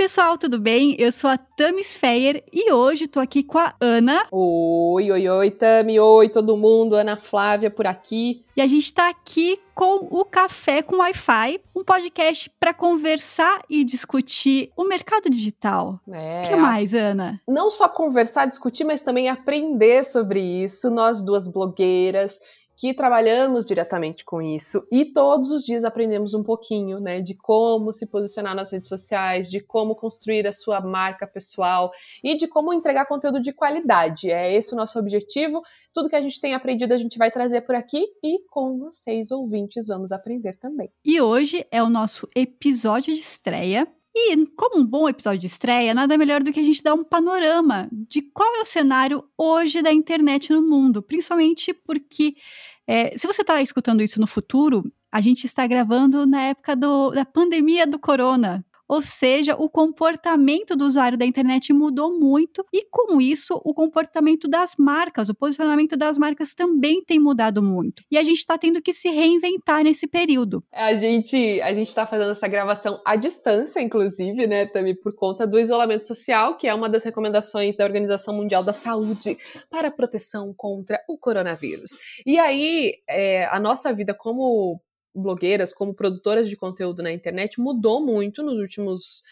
pessoal, tudo bem? Eu sou a Tami Feyer e hoje tô aqui com a Ana. Oi, oi, oi, Tami, oi todo mundo, Ana Flávia por aqui. E a gente tá aqui com o Café com Wi-Fi, um podcast para conversar e discutir o mercado digital. O é, que mais, Ana? Não só conversar, discutir, mas também aprender sobre isso. Nós duas blogueiras que trabalhamos diretamente com isso e todos os dias aprendemos um pouquinho, né, de como se posicionar nas redes sociais, de como construir a sua marca pessoal e de como entregar conteúdo de qualidade. É esse o nosso objetivo. Tudo que a gente tem aprendido a gente vai trazer por aqui e com vocês ouvintes vamos aprender também. E hoje é o nosso episódio de estreia e, como um bom episódio de estreia, nada melhor do que a gente dar um panorama de qual é o cenário hoje da internet no mundo, principalmente porque, é, se você está escutando isso no futuro, a gente está gravando na época do, da pandemia do corona, ou seja, o comportamento do usuário da internet mudou muito e, com isso, o comportamento das marcas, o posicionamento das marcas também tem mudado muito. E a gente está tendo que se reinventar nesse período. A gente a gente está fazendo essa gravação à distância, inclusive, né, também por conta do isolamento social, que é uma das recomendações da Organização Mundial da Saúde para proteção contra o coronavírus. E aí, é, a nossa vida como blogueiras, como produtoras de conteúdo na internet, mudou muito nos últimos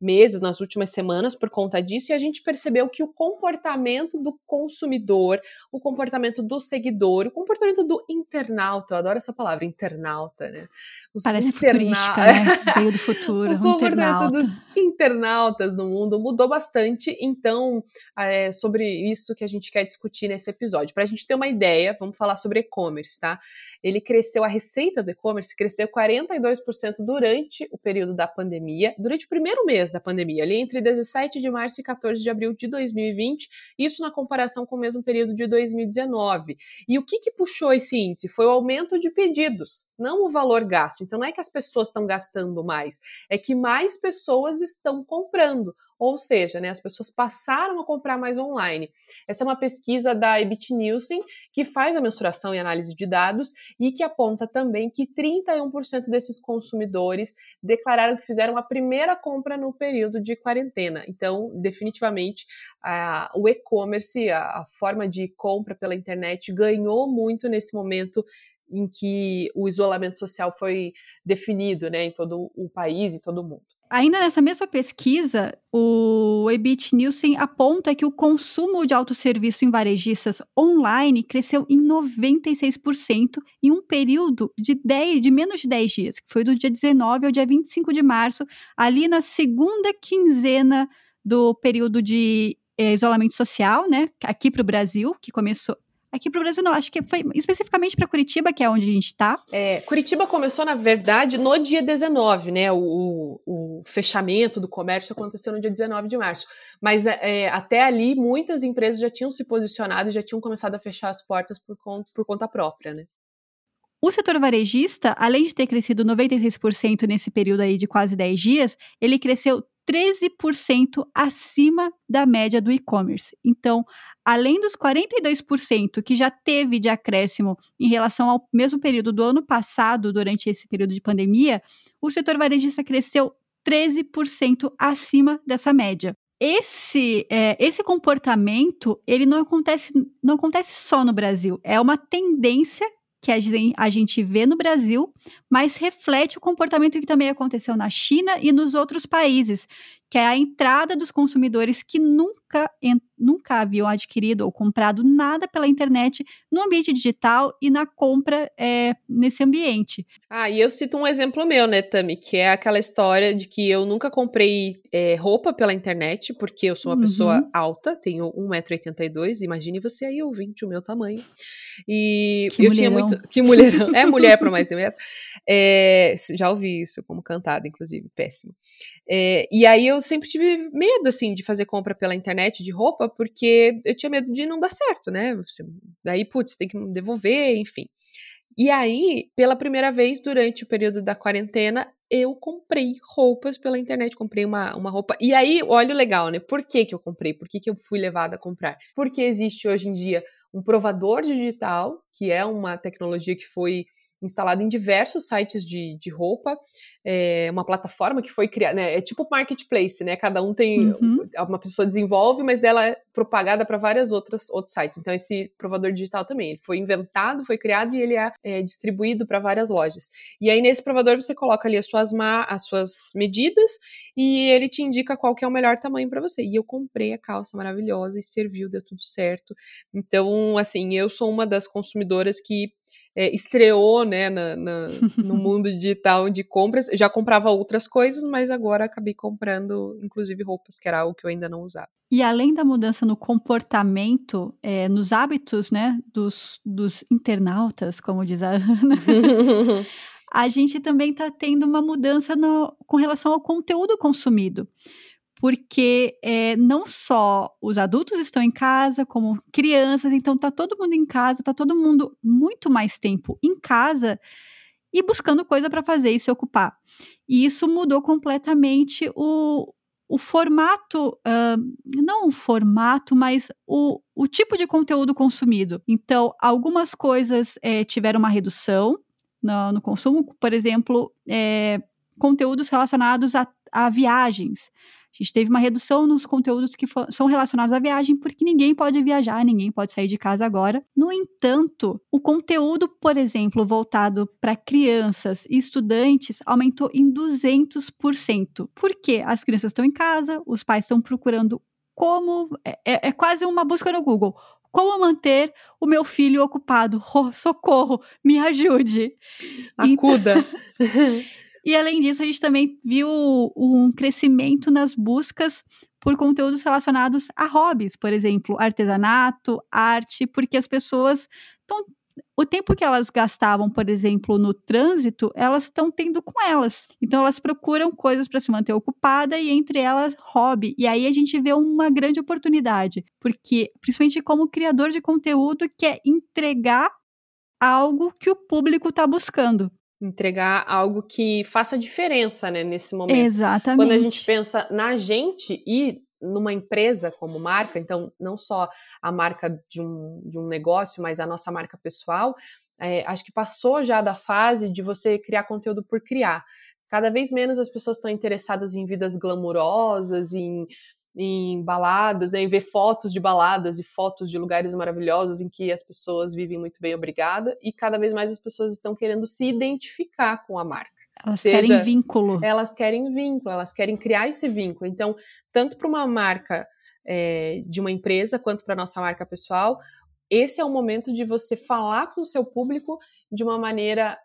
meses, nas últimas semanas, por conta disso, e a gente percebeu que o comportamento do consumidor, o comportamento do seguidor, o comportamento do internauta, eu adoro essa palavra, internauta, né? Os Parece interna... né? Veio do futuro, o internauta. dos internautas no mundo mudou bastante, então, é sobre isso que a gente quer discutir nesse episódio. Para a gente ter uma ideia, vamos falar sobre e-commerce, tá? Ele cresceu, a receita do e-commerce cresceu 42% durante o período da pandemia, durante o primeiro mês da pandemia, ali entre 17 de março e 14 de abril de 2020, isso na comparação com o mesmo período de 2019. E o que, que puxou esse índice? Foi o aumento de pedidos, não o valor gasto. Então não é que as pessoas estão gastando mais, é que mais pessoas estão comprando. Ou seja, né, as pessoas passaram a comprar mais online. Essa é uma pesquisa da Ebit Nielsen, que faz a mensuração e análise de dados e que aponta também que 31% desses consumidores declararam que fizeram a primeira compra no período de quarentena. Então, definitivamente, a, o e-commerce, a, a forma de compra pela internet, ganhou muito nesse momento em que o isolamento social foi definido né, em todo o país e todo o mundo. Ainda nessa mesma pesquisa, o Ebit Nielsen aponta que o consumo de autosserviço em varejistas online cresceu em 96% em um período de, 10, de menos de 10 dias, que foi do dia 19 ao dia 25 de março, ali na segunda quinzena do período de é, isolamento social, né, aqui para o Brasil, que começou Aqui para o Brasil, não, acho que foi especificamente para Curitiba, que é onde a gente está. É, Curitiba começou, na verdade, no dia 19, né? O, o, fechamento do comércio aconteceu no dia 19 de março. Mas é, é, até ali, muitas empresas já tinham se posicionado e já tinham começado a fechar as portas por conta, por conta própria, né? O setor varejista, além de ter crescido 96% nesse período aí de quase 10 dias, ele cresceu 13% acima da média do e-commerce. Então, além dos 42% que já teve de acréscimo em relação ao mesmo período do ano passado, durante esse período de pandemia, o setor varejista cresceu 13% acima dessa média. Esse, é, esse comportamento ele não acontece, não acontece só no Brasil, é uma tendência que a gente vê no Brasil, mas reflete o comportamento que também aconteceu na China e nos outros países, que é a entrada dos consumidores que nunca, nunca haviam adquirido ou comprado nada pela internet no ambiente digital e na compra é, nesse ambiente. Ah, e eu cito um exemplo meu, né, Tami, que é aquela história de que eu nunca comprei é, roupa pela internet, porque eu sou uma uhum. pessoa alta, tenho 1,82m, imagine você aí, ouvinte, o meu tamanho. E que eu mulherão. tinha muito. Que mulherão. É mulher para mais de metro. É, já ouvi isso como cantada, inclusive, péssimo. É, e aí eu sempre tive medo, assim, de fazer compra pela internet de roupa, porque eu tinha medo de não dar certo, né? Você, daí, putz, tem que devolver, enfim. E aí, pela primeira vez durante o período da quarentena, eu comprei roupas pela internet, comprei uma, uma roupa. E aí, olha o legal, né? Por que, que eu comprei? Por que, que eu fui levada a comprar? Porque existe hoje em dia um provador digital, que é uma tecnologia que foi instalado em diversos sites de, de roupa, é uma plataforma que foi criada, né, é tipo marketplace, né? Cada um tem uhum. uma pessoa desenvolve, mas dela é propagada para várias outras outros sites. Então esse provador digital também, ele foi inventado, foi criado e ele é, é distribuído para várias lojas. E aí nesse provador você coloca ali as suas as suas medidas e ele te indica qual que é o melhor tamanho para você. E eu comprei a calça maravilhosa e serviu, deu tudo certo. Então, assim, eu sou uma das consumidoras que é, estreou né, na, na, no mundo digital de compras. Já comprava outras coisas, mas agora acabei comprando, inclusive, roupas, que era algo que eu ainda não usava. E além da mudança no comportamento, é, nos hábitos né, dos, dos internautas, como diz a Ana, a gente também está tendo uma mudança no, com relação ao conteúdo consumido porque é, não só os adultos estão em casa, como crianças, então tá todo mundo em casa, tá todo mundo muito mais tempo em casa e buscando coisa para fazer e se ocupar. E isso mudou completamente o, o formato, uh, não o formato, mas o, o tipo de conteúdo consumido. Então, algumas coisas é, tiveram uma redução no, no, consumo, por exemplo, é, conteúdos relacionados a, a viagens. A gente teve uma redução nos conteúdos que são relacionados à viagem, porque ninguém pode viajar, ninguém pode sair de casa agora. No entanto, o conteúdo, por exemplo, voltado para crianças e estudantes aumentou em 200%. Por quê? As crianças estão em casa, os pais estão procurando como. É, é, é quase uma busca no Google como manter o meu filho ocupado? Oh, socorro, me ajude. Acuda. Então, E além disso, a gente também viu um crescimento nas buscas por conteúdos relacionados a hobbies, por exemplo, artesanato, arte, porque as pessoas estão o tempo que elas gastavam, por exemplo, no trânsito, elas estão tendo com elas. Então elas procuram coisas para se manter ocupada e entre elas hobby. E aí a gente vê uma grande oportunidade, porque principalmente como criador de conteúdo quer entregar algo que o público está buscando entregar algo que faça diferença, né, nesse momento. Exatamente. Quando a gente pensa na gente e numa empresa como marca, então não só a marca de um, de um negócio, mas a nossa marca pessoal, é, acho que passou já da fase de você criar conteúdo por criar. Cada vez menos as pessoas estão interessadas em vidas glamurosas, em em baladas, né, em ver fotos de baladas e fotos de lugares maravilhosos em que as pessoas vivem muito bem, obrigada, e cada vez mais as pessoas estão querendo se identificar com a marca. Elas Seja, querem vínculo. Elas querem vínculo, elas querem criar esse vínculo. Então, tanto para uma marca é, de uma empresa quanto para nossa marca pessoal, esse é o momento de você falar com o seu público de uma maneira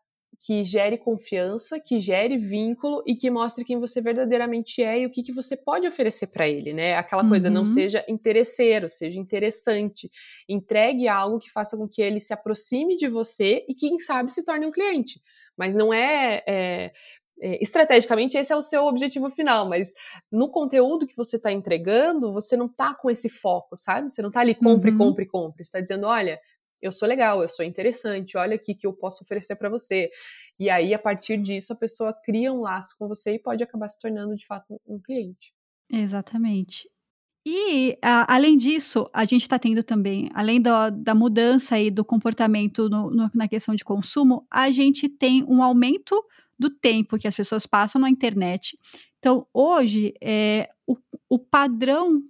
que gere confiança, que gere vínculo e que mostre quem você verdadeiramente é e o que, que você pode oferecer para ele, né? Aquela coisa não uhum. seja interesseiro, seja interessante. Entregue algo que faça com que ele se aproxime de você e quem sabe se torne um cliente. Mas não é, é é, estrategicamente esse é o seu objetivo final, mas no conteúdo que você está entregando, você não está com esse foco, sabe? Você não está ali compre, uhum. compre, compre. Você está dizendo, olha, eu sou legal, eu sou interessante, olha aqui que eu posso oferecer para você. E aí, a partir disso, a pessoa cria um laço com você e pode acabar se tornando, de fato, um cliente. Exatamente. E, a, além disso, a gente está tendo também, além da, da mudança aí do comportamento no, no, na questão de consumo, a gente tem um aumento do tempo que as pessoas passam na internet. Então, hoje, é, o, o padrão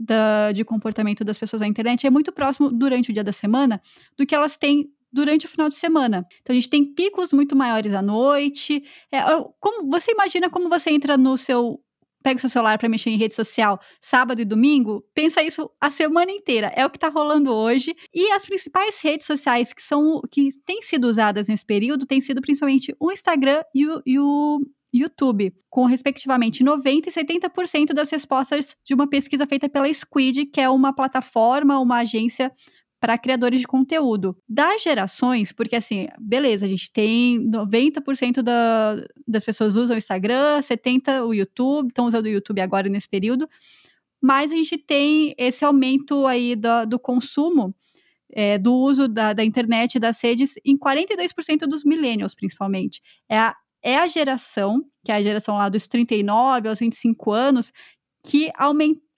da, de comportamento das pessoas na internet é muito próximo durante o dia da semana do que elas têm durante o final de semana. Então a gente tem picos muito maiores à noite. É, como você imagina como você entra no seu pega o seu celular para mexer em rede social sábado e domingo, pensa isso a semana inteira. É o que está rolando hoje. E as principais redes sociais que são que têm sido usadas nesse período têm sido principalmente o Instagram e o, e o YouTube, com respectivamente 90% e 70% das respostas de uma pesquisa feita pela Squid, que é uma plataforma, uma agência para criadores de conteúdo. Das gerações, porque assim, beleza, a gente tem 90% da, das pessoas usam o Instagram, 70% o YouTube, estão usando o YouTube agora nesse período, mas a gente tem esse aumento aí do, do consumo é, do uso da, da internet e das redes em 42% dos millennials, principalmente. É a é a geração, que é a geração lá dos 39 aos 25 anos, que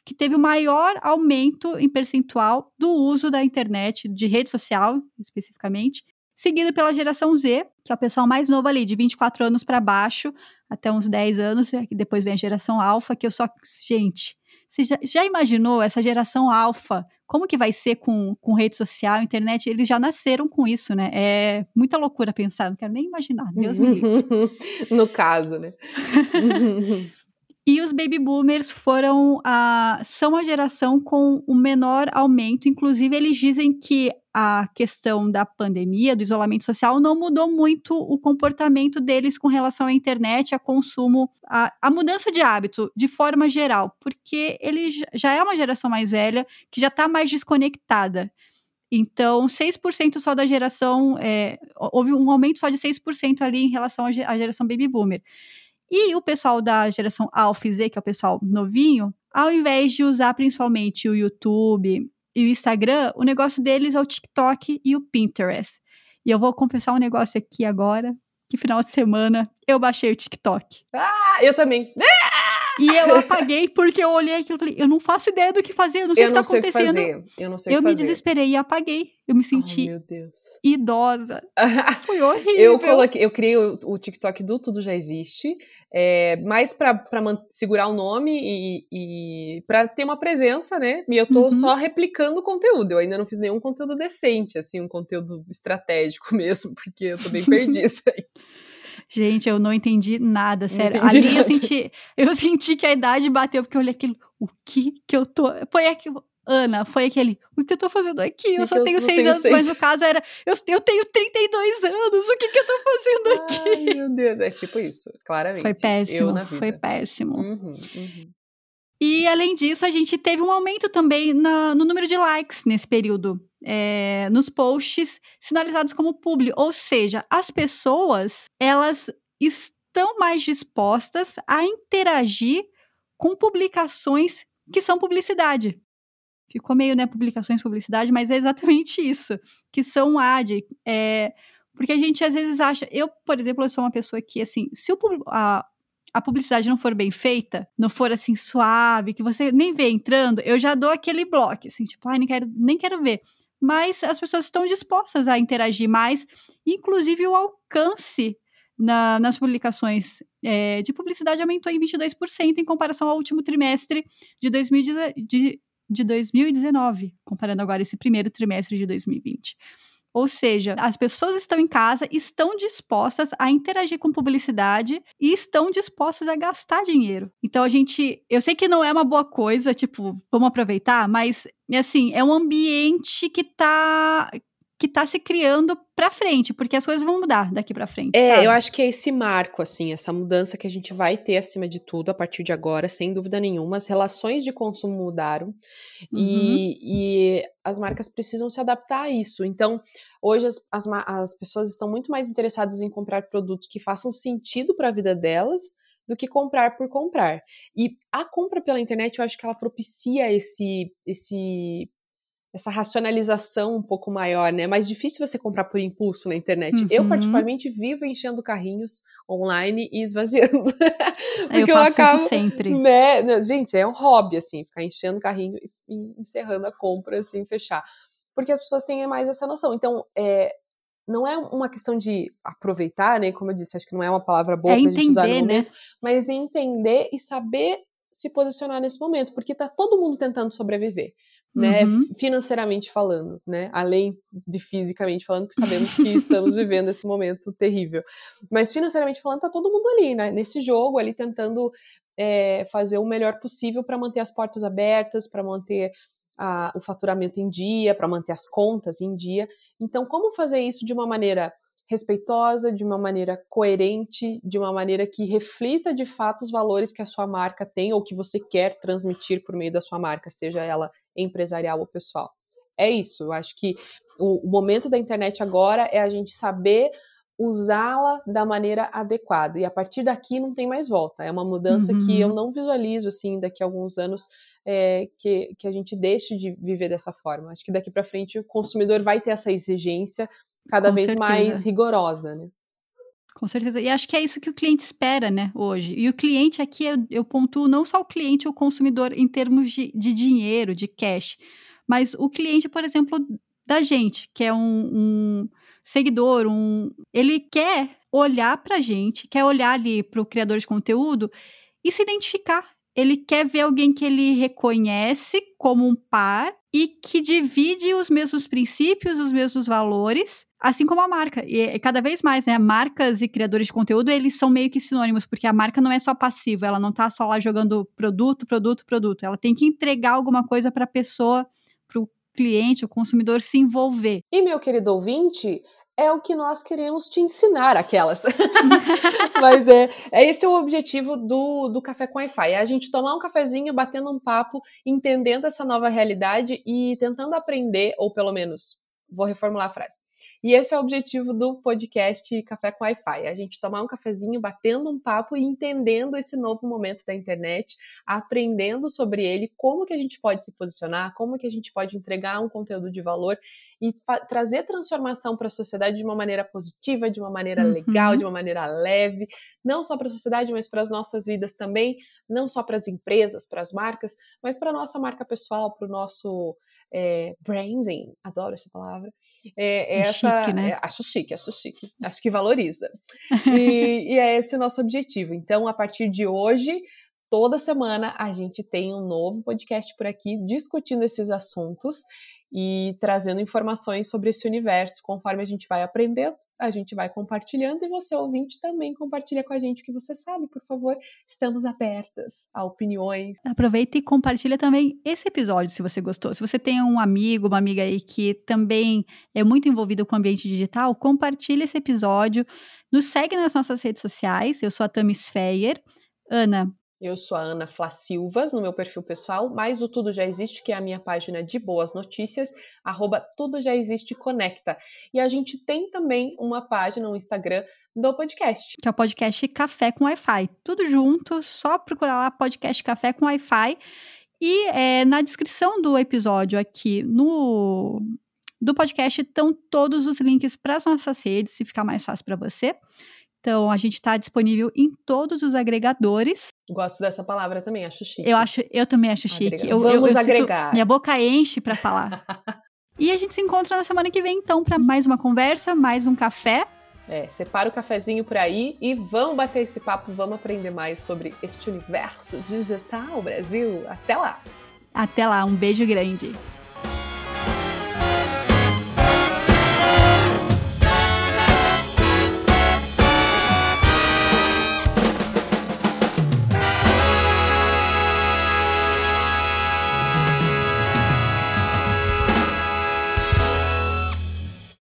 que teve o maior aumento em percentual do uso da internet, de rede social especificamente. seguido pela geração Z, que é o pessoal mais novo ali, de 24 anos para baixo, até uns 10 anos, e depois vem a geração alfa, que eu só. Gente, você já, já, imaginou essa geração alfa? Como que vai ser com, com rede social, internet? Eles já nasceram com isso, né? É muita loucura pensar, não quero nem imaginar. Deus me livre. no caso, né? E os baby boomers foram a, são a geração com o menor aumento. Inclusive, eles dizem que a questão da pandemia, do isolamento social, não mudou muito o comportamento deles com relação à internet, a consumo, a, a mudança de hábito, de forma geral, porque ele já é uma geração mais velha, que já está mais desconectada. Então, 6% só da geração, é, houve um aumento só de 6% ali em relação à geração baby boomer. E o pessoal da geração Alpha Z, que é o pessoal novinho, ao invés de usar principalmente o YouTube e o Instagram, o negócio deles é o TikTok e o Pinterest. E eu vou confessar um negócio aqui agora, que final de semana eu baixei o TikTok. Ah, eu também. E eu apaguei porque eu olhei aquilo e falei, eu não faço ideia do que fazer, eu não sei eu o que tá acontecendo. Eu não sei Eu me fazer. desesperei e apaguei. Eu me senti oh, idosa. Foi horrível. Eu coloquei, eu criei o, o TikTok do Tudo Já Existe, é, mais para segurar o nome e, e para ter uma presença, né? E eu tô uhum. só replicando o conteúdo. Eu ainda não fiz nenhum conteúdo decente, assim, um conteúdo estratégico mesmo, porque eu tô bem perdida. Gente, eu não entendi nada, sério. Entendi Ali nada. eu senti, eu senti que a idade bateu, porque eu olhei aquilo, o que que eu tô. Foi aquilo. Ana, foi aquele, o que eu tô fazendo aqui? Eu só eu tenho seis tenho anos, seis. mas no caso era, eu, eu tenho 32 anos, o que que eu tô fazendo aqui? Ai, meu Deus, é tipo isso, claramente. Foi péssimo, foi péssimo. Uhum, uhum. E além disso, a gente teve um aumento também na, no número de likes nesse período é, nos posts sinalizados como publi, ou seja, as pessoas elas estão mais dispostas a interagir com publicações que são publicidade. Ficou meio, né, publicações, publicidade, mas é exatamente isso, que são ad. É, porque a gente às vezes acha, eu, por exemplo, eu sou uma pessoa que, assim, se o, a, a publicidade não for bem feita, não for assim suave, que você nem vê entrando, eu já dou aquele bloco, assim, tipo, ai, nem quero, nem quero ver mas as pessoas estão dispostas a interagir mais, inclusive o alcance na, nas publicações é, de publicidade aumentou em 22% em comparação ao último trimestre de, 2000, de, de 2019, comparando agora esse primeiro trimestre de 2020. Ou seja, as pessoas estão em casa, estão dispostas a interagir com publicidade e estão dispostas a gastar dinheiro. Então a gente, eu sei que não é uma boa coisa, tipo, vamos aproveitar, mas assim, é um ambiente que tá que está se criando para frente, porque as coisas vão mudar daqui para frente. É, sabe? eu acho que é esse marco, assim, essa mudança que a gente vai ter acima de tudo a partir de agora, sem dúvida nenhuma. As relações de consumo mudaram uhum. e, e, as marcas precisam se adaptar a isso. Então, hoje as, as, as pessoas estão muito mais interessadas em comprar produtos que façam sentido para a vida delas do que comprar por comprar. E a compra pela internet, eu acho que ela propicia esse, esse essa racionalização um pouco maior, né? É mais difícil você comprar por impulso na internet. Uhum. Eu, particularmente, vivo enchendo carrinhos online e esvaziando. Porque eu, faço eu acabo, sempre. Né? Gente, é um hobby, assim, ficar enchendo carrinho e encerrando a compra, assim, fechar. Porque as pessoas têm mais essa noção. Então, é, não é uma questão de aproveitar, né? Como eu disse, acho que não é uma palavra boa é pra entender, gente usar no momento, né? mas entender e saber se posicionar nesse momento, porque tá todo mundo tentando sobreviver né, uhum. financeiramente falando, né, além de fisicamente falando, que sabemos que estamos vivendo esse momento terrível. Mas financeiramente falando, tá todo mundo ali, né, nesse jogo, ali tentando é, fazer o melhor possível para manter as portas abertas, para manter a, o faturamento em dia, para manter as contas em dia. Então, como fazer isso de uma maneira respeitosa, de uma maneira coerente, de uma maneira que reflita de fato os valores que a sua marca tem ou que você quer transmitir por meio da sua marca, seja ela empresarial ou pessoal. É isso, eu acho que o, o momento da internet agora é a gente saber usá-la da maneira adequada. E a partir daqui não tem mais volta. É uma mudança uhum. que eu não visualizo assim daqui a alguns anos é, que, que a gente deixe de viver dessa forma. Acho que daqui para frente o consumidor vai ter essa exigência cada Com vez certeza. mais rigorosa, né? Com certeza. E acho que é isso que o cliente espera, né, hoje. E o cliente aqui, eu, eu pontuo não só o cliente, o consumidor em termos de, de dinheiro, de cash, mas o cliente, por exemplo, da gente, que é um, um seguidor, um, ele quer olhar para a gente, quer olhar ali para o criador de conteúdo e se identificar. Ele quer ver alguém que ele reconhece como um par e que divide os mesmos princípios, os mesmos valores, assim como a marca. E cada vez mais, né? Marcas e criadores de conteúdo, eles são meio que sinônimos, porque a marca não é só passiva, ela não tá só lá jogando produto, produto, produto. Ela tem que entregar alguma coisa para a pessoa, para o cliente, o consumidor se envolver. E meu querido ouvinte, é o que nós queremos te ensinar, aquelas. Mas é, é esse é o objetivo do, do Café com Wi-Fi, é a gente tomar um cafezinho, batendo um papo, entendendo essa nova realidade e tentando aprender, ou pelo menos, vou reformular a frase, e esse é o objetivo do podcast Café com Wi-Fi: a gente tomar um cafezinho, batendo um papo e entendendo esse novo momento da internet, aprendendo sobre ele, como que a gente pode se posicionar, como que a gente pode entregar um conteúdo de valor e trazer transformação para a sociedade de uma maneira positiva, de uma maneira uhum. legal, de uma maneira leve, não só para a sociedade, mas para as nossas vidas também, não só para as empresas, para as marcas, mas para a nossa marca pessoal, para o nosso é, branding, adoro essa palavra, é, é essa chique, né? É, acho chique, acho chique. Acho que valoriza. e, e é esse o nosso objetivo. Então, a partir de hoje, toda semana a gente tem um novo podcast por aqui discutindo esses assuntos e trazendo informações sobre esse universo conforme a gente vai aprendendo a gente vai compartilhando e você, ouvinte, também compartilha com a gente o que você sabe, por favor. Estamos abertas a opiniões. Aproveita e compartilha também esse episódio, se você gostou. Se você tem um amigo, uma amiga aí que também é muito envolvido com o ambiente digital, compartilha esse episódio. Nos segue nas nossas redes sociais. Eu sou a Tamis Feyer. Ana, eu sou a Ana Flá Silvas, no meu perfil pessoal, mas o Tudo Já Existe, que é a minha página de boas notícias, arroba Tudo Já Existe Conecta. E a gente tem também uma página, um Instagram do podcast. Que é o podcast Café com Wi-Fi. Tudo junto, só procurar lá podcast Café com Wi-Fi. E é, na descrição do episódio aqui no do podcast estão todos os links para as nossas redes, se ficar mais fácil para você. Então, a gente está disponível em todos os agregadores. Gosto dessa palavra também, acho chique. Eu, acho, eu também acho chique. Eu, Vamos eu, eu agregar. Sinto, minha boca enche para falar. e a gente se encontra na semana que vem, então, para mais uma conversa, mais um café. É, separa o cafezinho por aí e vamos bater esse papo, vamos aprender mais sobre este universo digital, Brasil. Até lá! Até lá, um beijo grande.